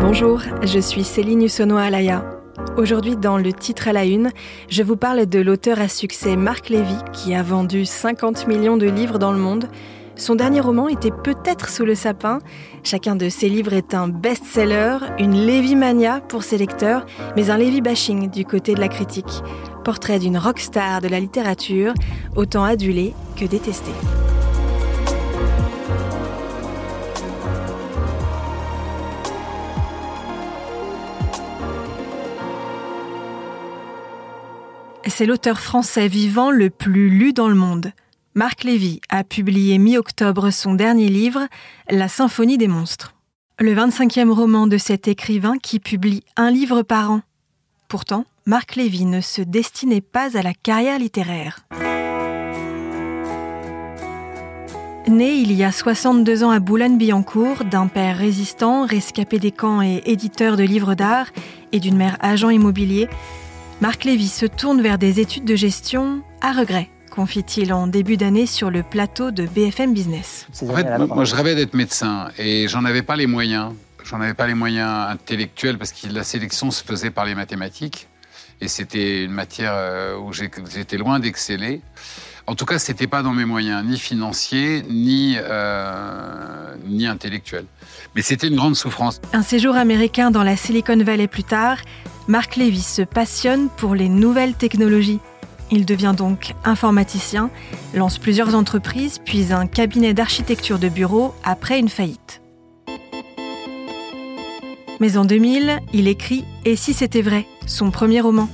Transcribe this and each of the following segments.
Bonjour, je suis Céline Hussonoa-Alaya. Aujourd'hui, dans le titre à la une, je vous parle de l'auteur à succès Marc Lévy, qui a vendu 50 millions de livres dans le monde. Son dernier roman était peut-être sous le sapin. Chacun de ses livres est un best-seller, une Lévy-mania pour ses lecteurs, mais un Lévy-bashing du côté de la critique. Portrait d'une rockstar de la littérature, autant adulée que détestée. C'est l'auteur français vivant le plus lu dans le monde. Marc Lévy a publié mi-octobre son dernier livre, La Symphonie des monstres. Le 25e roman de cet écrivain qui publie un livre par an. Pourtant, Marc Lévy ne se destinait pas à la carrière littéraire. Né il y a 62 ans à Boulogne-Billancourt, d'un père résistant, rescapé des camps et éditeur de livres d'art, et d'une mère agent immobilier, Marc Lévy se tourne vers des études de gestion à regret, confie-t-il en début d'année sur le plateau de BFM Business. En fait, moi, je rêvais d'être médecin et j'en avais pas les moyens. J'en avais pas les moyens intellectuels parce que la sélection se faisait par les mathématiques et c'était une matière euh, où j'étais loin d'exceller. En tout cas, c'était pas dans mes moyens, ni financiers, ni, euh, ni intellectuels. Mais c'était une grande souffrance. Un séjour américain dans la Silicon Valley plus tard, Marc Lévy se passionne pour les nouvelles technologies. Il devient donc informaticien, lance plusieurs entreprises, puis un cabinet d'architecture de bureau après une faillite. Mais en 2000, il écrit Et si c'était vrai? son premier roman.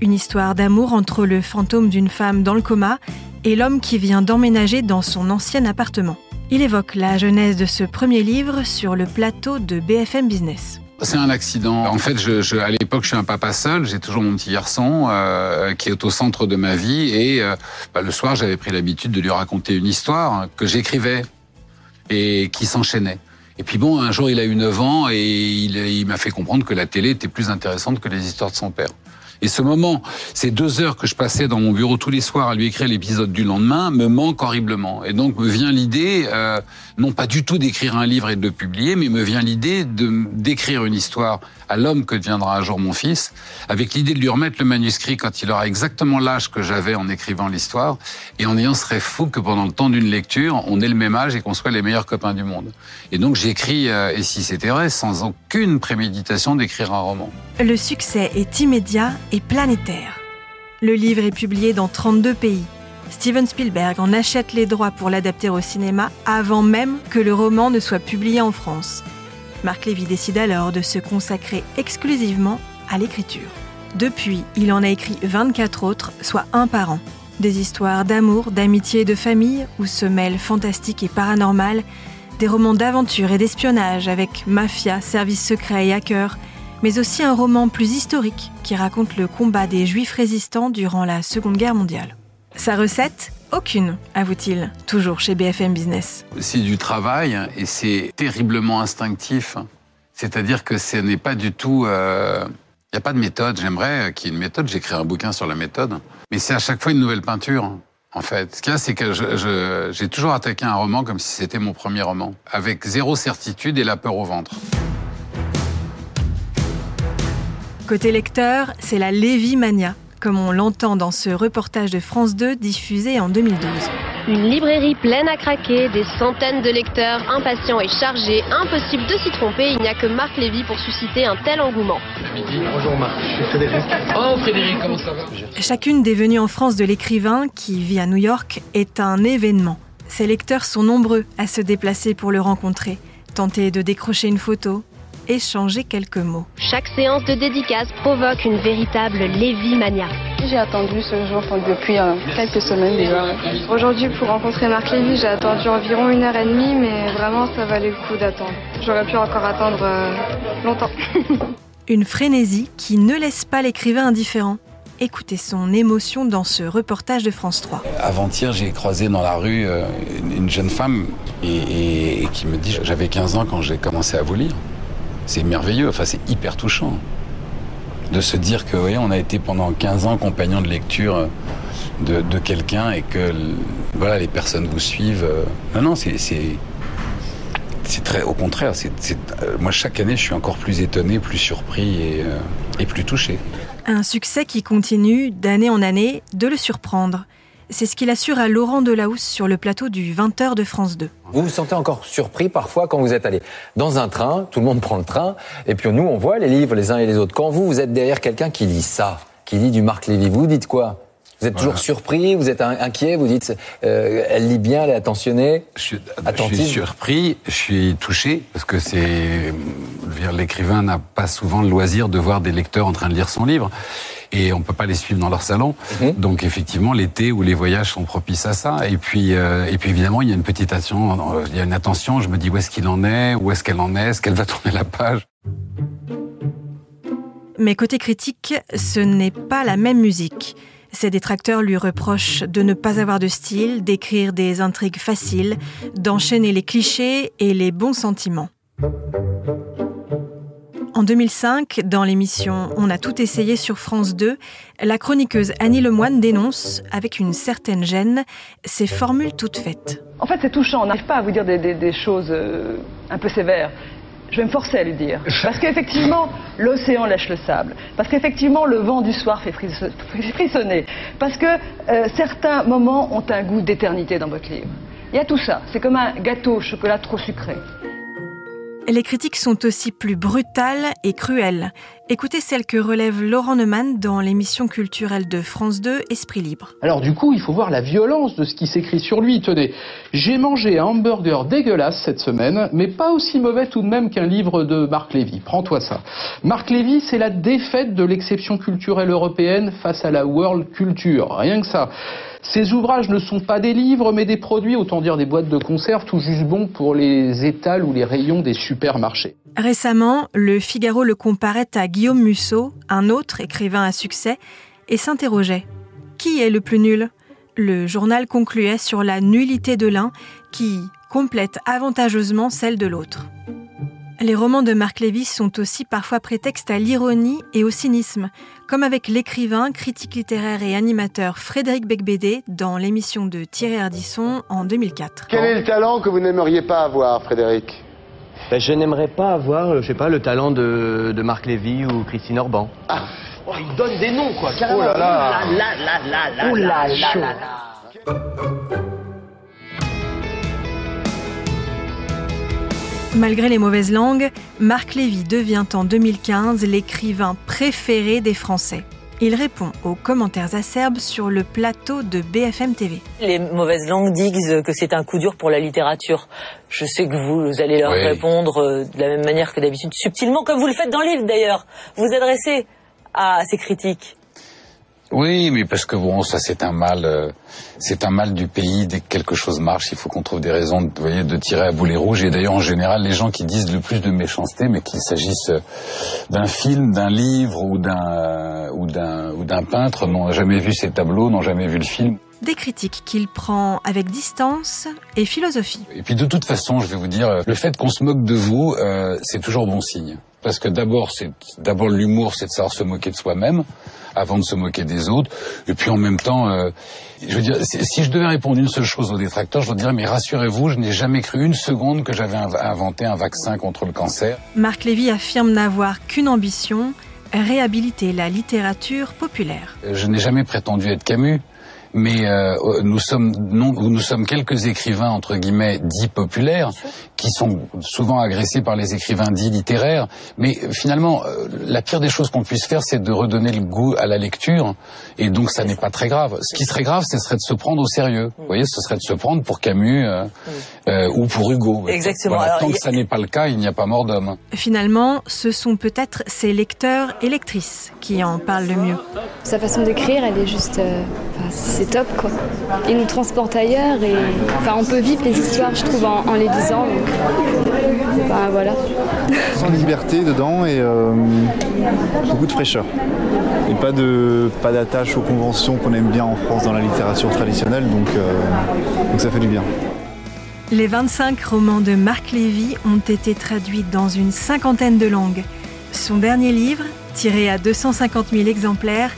Une histoire d'amour entre le fantôme d'une femme dans le coma et l'homme qui vient d'emménager dans son ancien appartement. Il évoque la genèse de ce premier livre sur le plateau de BFM Business. C'est un accident. En fait, je, à l'époque, je suis un papa seul. J'ai toujours mon petit garçon euh, qui est au centre de ma vie. Et euh, bah, le soir, j'avais pris l'habitude de lui raconter une histoire que j'écrivais et qui s'enchaînait. Et puis bon, un jour, il a eu 9 ans et il, il m'a fait comprendre que la télé était plus intéressante que les histoires de son père. Et ce moment, ces deux heures que je passais dans mon bureau tous les soirs à lui écrire l'épisode du lendemain, me manque horriblement. Et donc me vient l'idée, euh, non pas du tout d'écrire un livre et de le publier, mais me vient l'idée d'écrire une histoire à l'homme que deviendra un jour mon fils, avec l'idée de lui remettre le manuscrit quand il aura exactement l'âge que j'avais en écrivant l'histoire, et en ayant ce rêve fou que pendant le temps d'une lecture, on ait le même âge et qu'on soit les meilleurs copains du monde. Et donc j'écris, euh, et si c'était vrai, sans aucune préméditation d'écrire un roman. Le succès est immédiat et planétaire. Le livre est publié dans 32 pays. Steven Spielberg en achète les droits pour l'adapter au cinéma avant même que le roman ne soit publié en France. Marc Lévy décide alors de se consacrer exclusivement à l'écriture. Depuis, il en a écrit 24 autres, soit un par an. Des histoires d'amour, d'amitié et de famille où se mêlent fantastique et paranormal, des romans d'aventure et d'espionnage avec mafia, services secrets et hackers, mais aussi un roman plus historique qui raconte le combat des juifs résistants durant la Seconde Guerre mondiale. Sa recette? Aucune, avoue-t-il, toujours chez BFM Business. C'est du travail et c'est terriblement instinctif. C'est-à-dire que ce n'est pas du tout... Il euh, n'y a pas de méthode. J'aimerais qu'il y ait une méthode. J'écris un bouquin sur la méthode. Mais c'est à chaque fois une nouvelle peinture. En fait, ce qu'il y a, c'est que j'ai toujours attaqué un roman comme si c'était mon premier roman, avec zéro certitude et la peur au ventre. Côté lecteur, c'est la Lévy-mania, comme on l'entend dans ce reportage de France 2 diffusé en 2012. Une librairie pleine à craquer, des centaines de lecteurs impatients et chargés. Impossible de s'y tromper, il n'y a que Marc Lévy pour susciter un tel engouement. Bonjour Marc, je suis Frédéric. Oh Frédéric, comment ça va? Chacune des venues en France de l'écrivain, qui vit à New York, est un événement. Ses lecteurs sont nombreux à se déplacer pour le rencontrer, tenter de décrocher une photo, échanger quelques mots. Chaque séance de dédicace provoque une véritable Lévy-mania. J'ai attendu ce jour depuis euh, quelques semaines déjà. Aujourd'hui, pour rencontrer Marc Lévy, j'ai attendu environ une heure et demie, mais vraiment, ça valait le coup d'attendre. J'aurais pu encore attendre euh, longtemps. une frénésie qui ne laisse pas l'écrivain indifférent. Écoutez son émotion dans ce reportage de France 3. Avant-hier, j'ai croisé dans la rue euh, une jeune femme et, et qui me dit J'avais 15 ans quand j'ai commencé à vous lire c'est merveilleux, enfin c'est hyper touchant de se dire que on a été pendant 15 ans compagnon de lecture de, quelqu'un et que voilà les personnes vous suivent. Non, non, c'est très, au contraire, euh, moi chaque année je suis encore plus étonné, plus surpris et, euh, et plus touché. Un succès qui continue d'année en année de le surprendre. C'est ce qu'il assure à Laurent Delahousse sur le plateau du 20h de France 2. Vous vous sentez encore surpris parfois quand vous êtes allé dans un train, tout le monde prend le train, et puis nous on voit les livres les uns et les autres. Quand vous, vous êtes derrière quelqu'un qui lit ça, qui lit du Marc Lévy, vous dites quoi? Vous êtes toujours surpris, vous êtes inquiet, vous dites, euh, elle lit bien, elle est attentionnée, je suis, je suis surpris, je suis touché, parce que c'est, l'écrivain n'a pas souvent le loisir de voir des lecteurs en train de lire son livre et on peut pas les suivre dans leur salon. Mhm. Donc effectivement, l'été ou les voyages sont propices à ça. Et puis, euh, et puis évidemment, il y a une petite attention. Il y a une attention. Je me dis où est-ce qu'il en est, où est-ce qu'elle en est, est-ce qu'elle va tourner la page. Mais côté critique, ce n'est pas la même musique. Ses détracteurs lui reprochent de ne pas avoir de style, d'écrire des intrigues faciles, d'enchaîner les clichés et les bons sentiments. En 2005, dans l'émission On a tout essayé sur France 2, la chroniqueuse Annie Lemoine dénonce, avec une certaine gêne, ces formules toutes faites. En fait, c'est touchant. On n'arrive pas à vous dire des, choses euh, un peu sévères. Je vais me forcer à lui dire. Parce qu'effectivement, l'océan lèche le sable. Parce qu'effectivement, le vent du soir fait frissonner. Parce que euh, certains moments ont un goût d'éternité dans votre livre. Il y a tout ça. C'est comme un gâteau au chocolat trop sucré. Les critiques sont aussi plus brutales et cruelles. Écoutez celle que relève Laurent Neumann dans l'émission culturelle de France 2, Esprit Libre. Alors du coup, il faut voir la violence de ce qui s'écrit sur lui. Tenez, j'ai mangé un hamburger dégueulasse cette semaine, mais pas aussi mauvais tout de même qu'un livre de Marc Lévy. Prends-toi ça. Marc Lévy, c'est la défaite de l'exception culturelle européenne face à la world culture. Rien que ça. Ces ouvrages ne sont pas des livres, mais des produits, autant dire des boîtes de conserve, tout juste bons pour les étals ou les rayons des supermarchés. Récemment, le Figaro le comparait à Guillaume Musso, un autre écrivain à succès, et s'interrogeait. Qui est le plus nul? Le journal concluait sur la nullité de l'un qui complète avantageusement celle de l'autre. Les romans de Marc Lévy sont aussi parfois prétexte à l'ironie et au cynisme, comme avec l'écrivain, critique littéraire et animateur Frédéric Becbédé dans l'émission de Thierry Ardisson en 2004. Quel est le talent que vous n'aimeriez pas avoir, Frédéric? Ben, Je n'aimerais pas avoir, euh, je sais pas, le talent de, Marc Lévy ou Christine Orban. Ah. Oh, il donne des noms, quoi, carrément. Oh là là. là, là, là, là, oh là là, là, là. Malgré les mauvaises langues, Marc Lévy devient en 2015 l'écrivain préféré des Français. Il répond aux commentaires acerbes sur le plateau de BFM TV. Les mauvaises langues disent que c'est un coup dur pour la littérature. Je sais que vous, allez leur répondre euh, de la même manière que d'habitude, subtilement, comme vous le faites dans le livre d'ailleurs. Vous adressez à ces critiques. Oui, mais parce que bon, ça c'est un mal, euh, c'est un mal du pays. Dès que quelque chose marche, il faut qu'on trouve des raisons, de, voyez, de tirer à boulet rouge. Et d'ailleurs, en général, les gens qui disent le plus de méchanceté, mais qu'il s'agisse euh, d'un film, d'un livre ou d'un ou d'un ou d'un peintre, n'ont jamais vu ces tableaux, n'ont jamais vu le film. Des critiques qu'il prend avec distance et philosophie. Et puis de toute façon, je vais vous dire, le fait qu'on se moque de vous, euh, c'est toujours bon signe. Parce que d'abord, c'est d'abord l'humour, c'est de savoir se moquer de soi-même avant de se moquer des autres. Et puis en même temps, euh, je veux dire, si je devais répondre une seule chose aux détracteurs, je leur dirais mais rassurez-vous, je n'ai jamais cru une seconde que j'avais inventé un vaccin contre le cancer. Marc Lévy affirme n'avoir qu'une ambition réhabiliter la littérature populaire. Je n'ai jamais prétendu être Camus mais euh, nous sommes non, nous sommes quelques écrivains entre guillemets dits populaires qui sont souvent agressés par les écrivains dits littéraires. Mais finalement, euh, la pire des choses qu'on puisse faire, c'est de redonner le goût à la lecture, et donc ça n'est pas très grave. Ce qui serait grave, ce serait de se prendre au sérieux. Vous voyez, ce serait de se prendre pour Camus euh, euh ou pour Hugo. Exactement. tant que ça n'est pas le cas, il n'y a pas mort d'homme. Finalement, ce sont peut-être ses lecteurs et lectrices qui en parlent le mieux. Sa façon d'écrire, elle est juste, c'est top quoi. Il nous transporte ailleurs et enfin on peut vivre les histoires, je trouve, en, les lisant. Ben, voilà. Sans liberté dedans et euh, beaucoup de fraîcheur. Et pas de pas d'attache aux conventions qu'on aime bien en France dans la littérature traditionnelle, donc, euh, donc ça fait du bien. Les 25 romans de Marc Lévy ont été traduits dans une cinquantaine de langues. Son dernier livre, tiré à 250 000 exemplaires,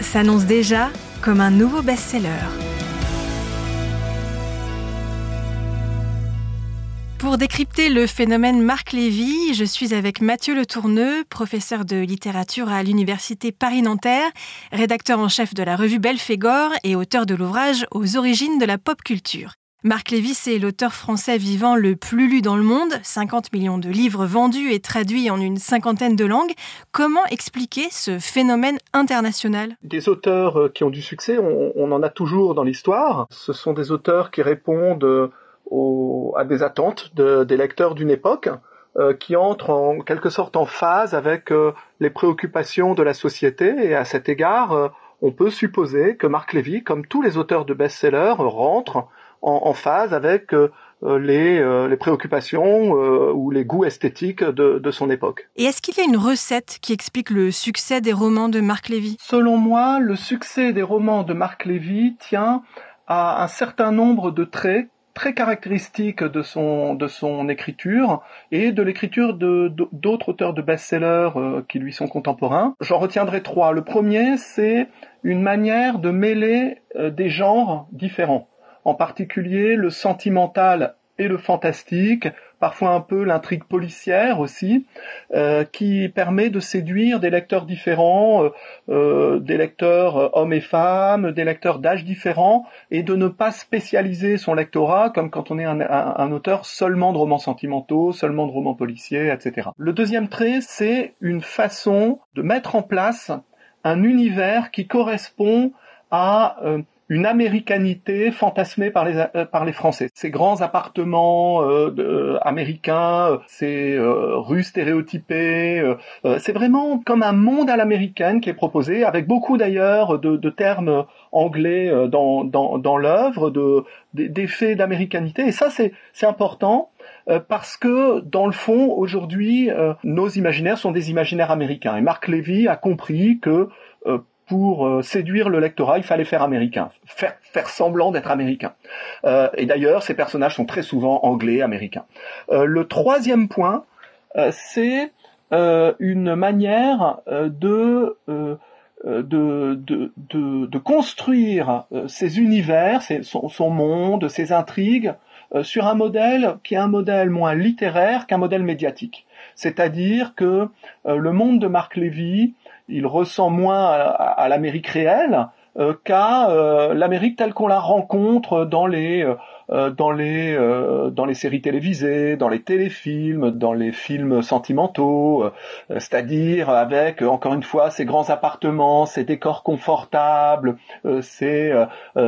s'annonce déjà comme un nouveau best-seller. Pour décrypter le phénomène Marc Lévy, je suis avec Mathieu Le Tourneux, professeur de littérature à l'Université Paris-Nanterre, rédacteur en chef de la revue Belphégor et auteur de l'ouvrage Aux origines de la pop culture. Marc Lévy, c'est l'auteur français vivant le plus lu dans le monde, 50 millions de livres vendus et traduits en une cinquantaine de langues. Comment expliquer ce phénomène international? Des auteurs euh, qui ont du succès, on, en a toujours dans l'histoire. Ce sont des auteurs qui répondent euh, à des attentes des lecteurs d'une époque euh, qui entrent en quelque sorte en phase avec euh, les préoccupations de la société et à cet égard, euh, on peut supposer que Marc Lévy, comme tous les auteurs de best-sellers, rentre en, phase avec les, les, préoccupations ou les goûts esthétiques de, de son époque. Et est-ce qu'il y a une recette qui explique le succès des romans de Marc Lévy? Selon moi, le succès des romans de Marc Lévy tient à un certain nombre de traits très caractéristique de son de son écriture et de l'écriture d'autres auteurs de best-sellers euh, qui lui sont contemporains. J'en retiendrai trois. Le premier, c'est une manière de mêler euh, des genres différents, en particulier le sentimental le fantastique, parfois un peu l'intrigue policière aussi, euh, qui permet de séduire des lecteurs différents, euh, euh, des lecteurs hommes et femmes, des lecteurs d'âge différents, et de ne pas spécialiser son lectorat comme quand on est un auteur seulement de romans sentimentaux, seulement de romans policiers, etc. Le deuxième trait, c'est une façon de mettre en place un univers qui correspond à une américanité fantasmée par les euh, par les Français. Ces grands appartements euh, euh, américains, ces rues stéréotypées, c'est vraiment comme un monde à l'américaine qui est proposé, avec beaucoup d'ailleurs de, de, termes anglais dans dans, dans l'œuvre, de d'effets d'américanité. Et ça c'est c'est important parce que dans le fond aujourd'hui nos imaginaires sont des imaginaires américains et Marc Levy a compris que pour euh, séduire le lectorat, il fallait faire américain, faire, semblant d'être américain. Euh, et d'ailleurs, ces personnages sont très souvent anglais, américains. Euh, le troisième point, c'est une manière de construire ces univers, son, son, monde, ses intrigues, sur un modèle qui est un modèle moins littéraire qu'un modèle médiatique. C'est-à-dire que le monde de Marc Lévy il ressent moins à, l'Amérique réelle euh, qu'à euh, l'Amérique telle qu'on la rencontre dans les euh, dans les dans les séries télévisées, dans les téléfilms, dans les films sentimentaux, c'est-à-dire avec encore une fois ces grands appartements, ces décors confortables, ces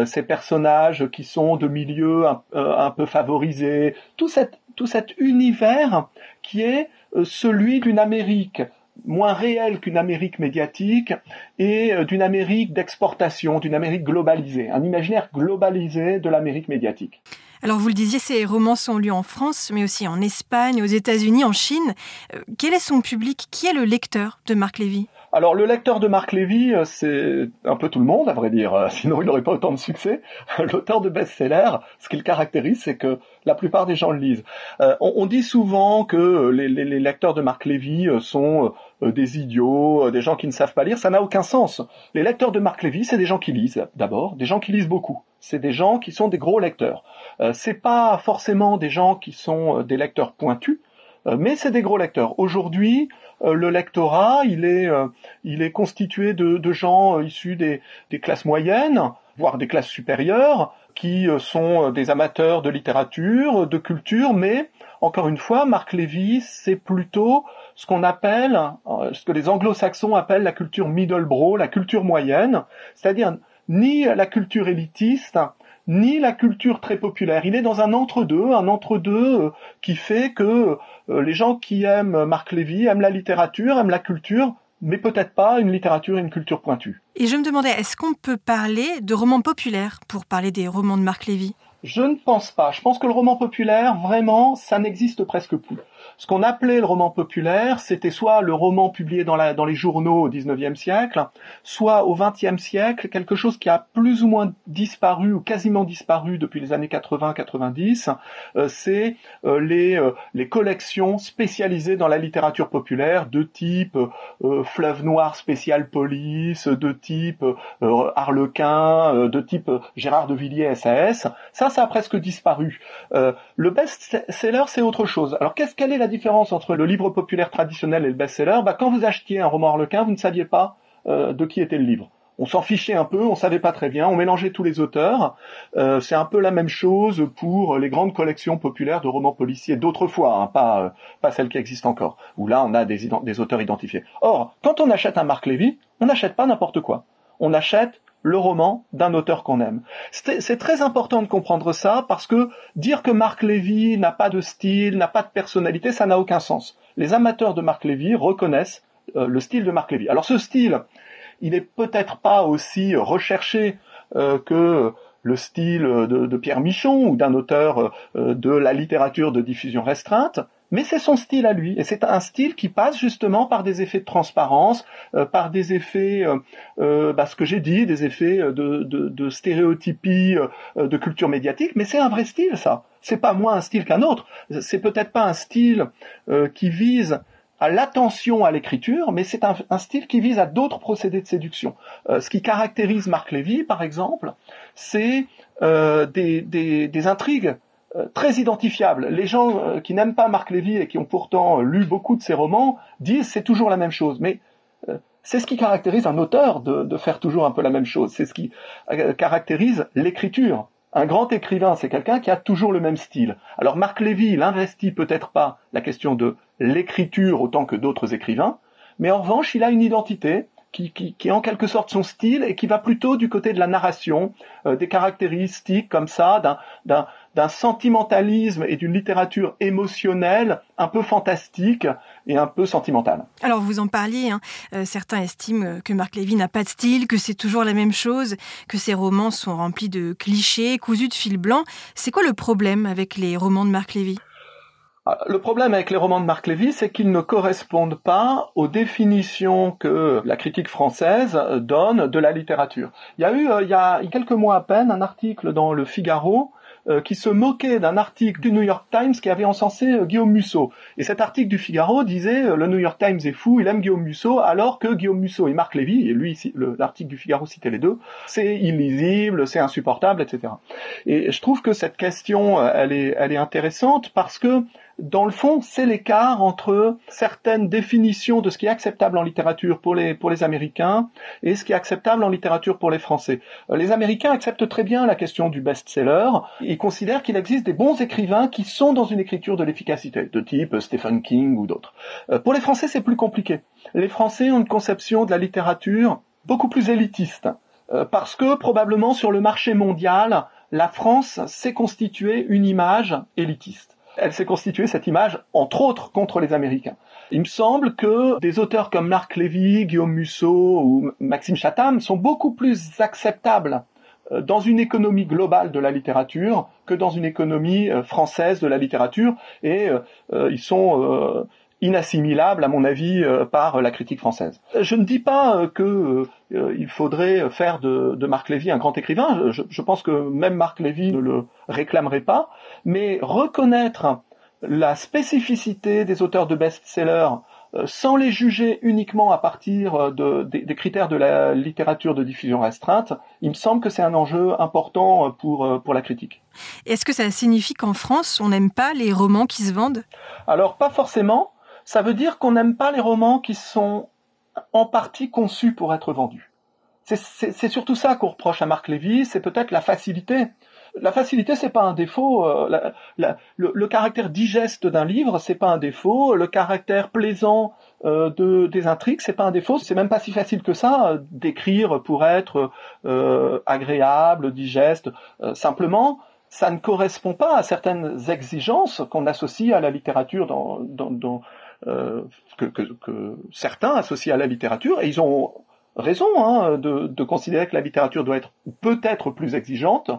ces personnages qui sont de milieux un, un peu favorisés, tout cet tout cet univers qui est celui d'une Amérique moins réelle qu'une Amérique médiatique et euh, d'une Amérique d'exportation, d'une Amérique globalisée, un imaginaire globalisé de l'Amérique médiatique. Alors vous le disiez, ces romans sont lus en France, mais aussi en Espagne, aux États-Unis, en Chine. Euh, quel est son public? Qui est le lecteur de Marc Lévy? Alors le lecteur de Marc Lévy, euh, c'est un peu tout le monde, à vrai dire, sinon il n'aurait pas autant de succès. L'auteur de best-seller, ce qui le caractérise, c'est que la plupart des gens le lisent. Euh, on, dit souvent que les, lecteurs de Marc Lévy sont des idiots, des gens qui ne savent pas lire. Ça n'a aucun sens. Les lecteurs de Marc Lévy, c'est des gens qui lisent, d'abord, des gens qui lisent beaucoup. C'est des gens qui sont des gros lecteurs. c'est pas forcément des gens qui sont des lecteurs pointus, mais c'est des gros lecteurs. Aujourd'hui, euh, le lectorat, il est, euh, il est constitué de, de gens euh, issus des, des, classes moyennes, voire des classes supérieures, qui sont des amateurs de littérature, de culture, mais encore une fois, Marc Lévy, c'est plutôt ce qu'on appelle, ce que les anglo-saxons appellent la culture middlebrow, la culture moyenne, c'est-à-dire ni la culture élitiste, ni la culture très populaire. Il est dans un entre-deux, un entre-deux qui fait que euh, les gens qui aiment Marc Lévy aiment la littérature, aiment la culture, mais peut-être pas une littérature et une culture pointue. Et je me demandais, est-ce qu'on peut parler de romans populaires pour parler des romans de Marc Lévy? Je ne pense pas. Je pense que le roman populaire, vraiment, ça n'existe presque plus. ce qu'on appelait le roman populaire, c'était soit le roman publié dans, les journaux au XIXe siècle, soit au XXe siècle, quelque chose qui a plus ou moins disparu ou quasiment disparu depuis les années 80-90, euh, c'est euh, les, euh, les collections spécialisées dans la littérature populaire de type Fleuve Noir spécial police, de type Harlequin, de type Gérard de Villiers SAS. Ça a presque disparu. le best-seller, c'est autre chose. Alors, qu'est-ce quelle est la différence entre le livre populaire traditionnel et le best-seller? Bah, Quand vous achetiez un roman Harlequin, vous ne saviez pas de qui était le livre on s'en fichait un peu, on savait pas très bien, on mélangeait tous les auteurs. Euh, c'est un peu la même chose pour les grandes collections populaires de romans policiers d'autrefois, hein, pas euh, pas celles qui existent encore, où là on a des, des auteurs identifiés. Or, quand on achète un Marc Lévy, on n'achète pas n'importe quoi. On achète le roman d'un auteur qu'on aime. C'est très important de comprendre ça parce que dire que Marc Lévy n'a pas de style, n'a pas de personnalité, ça n'a aucun sens. Les amateurs de Marc Lévy reconnaissent euh, le style de Marc Lévy. Alors ce style, il est peut-être pas aussi recherché euh, que le style de, Pierre Michon ou d'un auteur euh, de la littérature de diffusion restreinte, mais c'est son style à lui, et c'est un style qui passe justement par des effets de transparence, euh, par des effets, bah, ce que j'ai dit, des effets de, de stéréotypie, de culture médiatique, mais c'est un vrai style ça. C'est pas moins un style qu'un autre. C'est peut-être pas un style qui vise à l'attention à l'écriture, mais c'est un, style qui vise à d'autres procédés de séduction. Euh, ce qui caractérise Marc Lévy, par exemple, c'est euh, des, intrigues euh, très identifiables. Les gens qui n'aiment pas Marc Lévy et qui ont pourtant lu beaucoup de ses romans disent c'est toujours la même chose. Mais c'est ce qui caractérise un auteur de, faire toujours un peu la même chose. C'est ce qui caractérise l'écriture. Un grand écrivain, c'est quelqu'un qui a toujours le même style. Alors Marc Lévy, il investit peut-être pas la question de l'écriture autant que d'autres écrivains, mais en revanche, il a une identité qui, qui, qui, est en quelque sorte son style et qui va plutôt du côté de la narration, euh, des caractéristiques comme ça, d'un, d'un, sentimentalisme et d'une littérature émotionnelle un peu fantastique et un peu sentimentale. Alors vous en parliez, hein. Euh, certains estiment que Marc Lévy n'a pas de style, que c'est toujours la même chose, que ses romans sont remplis de clichés, cousus de fil blanc. C'est quoi le problème avec les romans de Marc Lévy? Ah, le problème avec les romans de Marc Lévy, c'est qu'ils ne correspondent pas aux définitions que la critique française donne de la littérature. Il y a eu, euh, il y a quelques mois à peine, un article dans le Figaro euh, qui se moquait d'un article du New York Times qui avait encensé euh, Guillaume Musso. Et cet article du Figaro disait le New York Times est fou, il aime Guillaume Musso, alors que Guillaume Musso et Marc Lévy, et lui, l'article du Figaro citait les deux, c'est illisible, c'est insupportable, etc. Et je trouve que cette question, elle est, elle est intéressante parce que dans le fond, c'est l'écart entre certaines définitions de ce qui est acceptable en littérature pour les, pour les Américains et ce qui est acceptable en littérature pour les Français. Euh, les Américains acceptent très bien la question du best-seller. Ils considèrent qu'il existe des bons écrivains qui sont dans une écriture de l'efficacité, de type Stephen King ou d'autres. Euh, pour les Français, c'est plus compliqué. Les Français ont une conception de la littérature beaucoup plus élitiste, euh, parce que probablement sur le marché mondial, la France s'est constituée une image élitiste elle s'est constituée cette image, entre autres, contre les Américains. Il me semble que des auteurs comme Marc Lévy, Guillaume Musso ou Maxime Chatham sont beaucoup plus acceptables euh, dans une économie globale de la littérature que dans une économie euh, française de la littérature et euh, ils sont inassimilable, à mon avis, euh, par la critique française. Je ne dis pas euh, que euh, il faudrait faire de, Marc Lévy un grand écrivain. Je, pense que même Marc Lévy ne le réclamerait pas, mais reconnaître la spécificité des auteurs de best-sellers sans les juger uniquement à partir des, critères de la littérature de diffusion restreinte, il me semble que c'est un enjeu important pour, pour la critique. Est-ce que ça signifie qu'en France, on n'aime pas les romans qui se vendent? Alors, pas forcément ça veut dire qu'on n'aime pas les romans qui sont en partie conçus pour être vendus. C'est surtout ça qu'on reproche à Marc Lévy, c'est peut-être la facilité. La facilité, c'est pas un défaut. Euh, le, caractère digeste d'un livre, c'est pas un défaut. Le caractère plaisant euh, de, des intrigues, c'est pas un défaut. C'est même pas si facile que ça euh, d'écrire pour être agréable, digeste. simplement, ça ne correspond pas à certaines exigences qu'on associe à la littérature dans, que, que, que, certains associent à la littérature, et ils ont raison hein, de, de, considérer que la littérature doit être peut-être plus exigeante.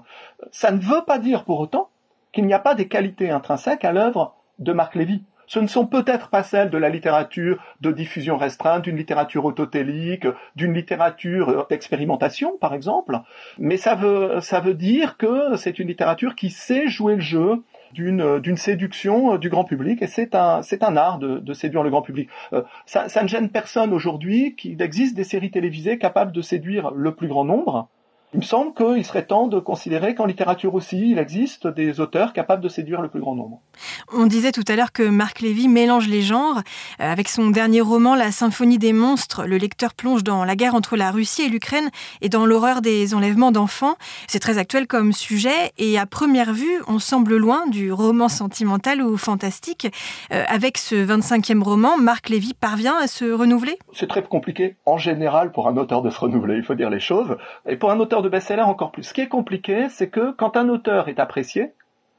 Ça ne veut pas dire pour autant qu'il n'y a pas des qualités intrinsèques à l'œuvre de Marc Lévy. Ce ne sont peut-être pas celles de la littérature de diffusion restreinte, d'une littérature autotélique, d'une littérature d'expérimentation, par exemple, mais ça veut, dire que c'est une littérature qui sait jouer le jeu d'une d'une séduction du grand public et c'est un art de, de, séduire le grand public. Euh, ça, ça ne gêne personne aujourd'hui qu'il existe des séries télévisées capables de séduire le plus grand nombre il me semble qu'il serait temps de considérer qu'en littérature aussi, il existe des auteurs capables de séduire le plus grand nombre. On disait tout à l'heure que Marc Lévy mélange les genres. Euh, avec son dernier roman, La Symphonie des monstres, le lecteur plonge dans la guerre entre la Russie et l'Ukraine et dans l'horreur des enlèvements d'enfants. C'est très actuel comme sujet et à première vue, on semble loin du roman sentimental ou fantastique. Euh, avec ce 25e roman, Marc Lévy parvient à se renouveler? C'est très compliqué en général pour un auteur de se renouveler, il faut dire les choses. Et pour un auteur de best-seller encore plus. Ce qui est compliqué, c'est que quand un auteur est apprécié,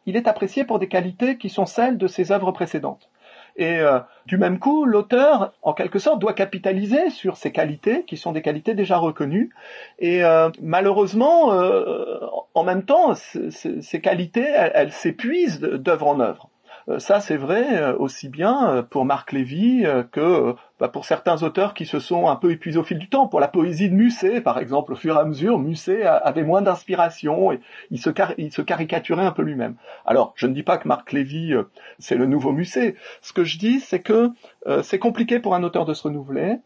il est apprécié pour des qualités qui sont celles de ses œuvres précédentes. Et euh, du même coup, l'auteur, en quelque sorte, doit capitaliser sur ces qualités, qui sont des qualités déjà reconnues. Et euh, malheureusement, euh, en même temps, ces qualités, elles s'épuisent d'œuvre en œuvre. Euh, ça, c'est vrai euh, aussi bien euh, pour Marc Lévy que bah, pour certains auteurs qui se sont un peu épuisés au fil du temps. Pour la poésie de Musset, par exemple, au fur et à mesure, Musset avait moins d'inspiration et il se, caricaturait un peu lui-même. Alors, je ne dis pas que Marc Lévy, c'est le nouveau Musset. Ce que je dis, c'est que c'est compliqué pour un auteur de se renouveler,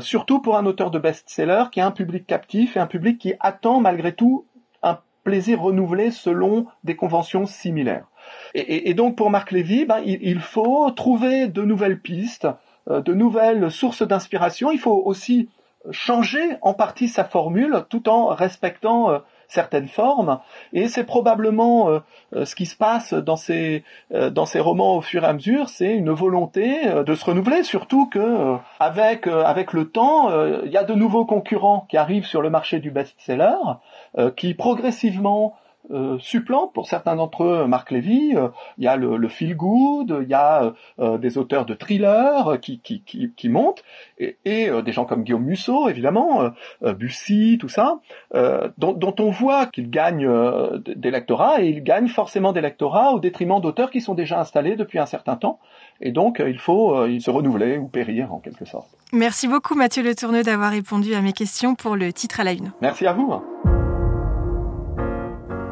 surtout pour un auteur de best-seller qui a un public captif et un public qui attend malgré tout un plaisir renouvelé selon des conventions similaires. Et, donc pour Marc Lévy, ben, il, faut trouver de nouvelles pistes, euh, de nouvelles sources d'inspiration. Il faut aussi changer en partie sa formule tout en respectant euh, certaines formes. Et c'est probablement euh, ce qui se passe dans ces dans ces romans au fur et à mesure, c'est une volonté de se renouveler, surtout que avec avec le temps, il y a de nouveaux concurrents qui arrivent sur le marché du best-seller, qui progressivement euh, pour certains d'entre eux Marc Lévy. Euh, il y a le, feel good, il y a euh, des auteurs de thrillers qui, qui, qui, qui montent, et, des gens comme Guillaume Musso, évidemment, Bussy, tout ça, dont, dont, on voit qu'ils gagnent des lectorats, et ils gagnent forcément des lectorats au détriment d'auteurs qui sont déjà installés depuis un certain temps. Et donc, il faut se renouveler ou périr, en quelque sorte. Merci beaucoup, Mathieu Le Tourneux, d'avoir répondu à mes questions pour le titre à la une. Merci à vous.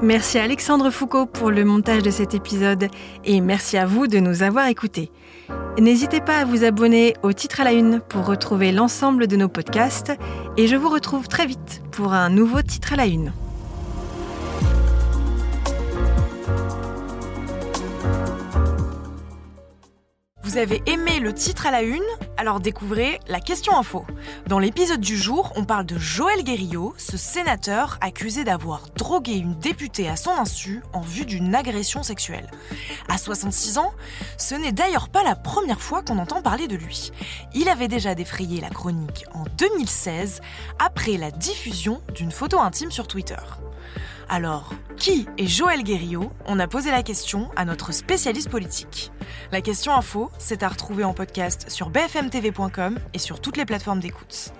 Merci à Alexandre Foucault pour le montage de cet épisode et merci à vous de nous avoir écoutés. N'hésitez pas à vous abonner au titre à la une pour retrouver l'ensemble de nos podcasts et je vous retrouve très vite pour un nouveau titre à la une. Vous avez aimé le titre à la une? Alors découvrez la question info. Dans l'épisode du jour, on parle de Joël Guerriot, ce sénateur accusé d'avoir drogué une députée à son insu en vue d'une agression sexuelle. À 66 ans, ce n'est d'ailleurs pas la première fois qu'on entend parler de lui. Il avait déjà défrayé la chronique en 2016 après la diffusion d'une photo intime sur Twitter. Alors, qui est Joël Guerriot On a posé la question à notre spécialiste politique. La question info, c'est à retrouver en podcast sur bfmtv.com et sur toutes les plateformes d'écoute.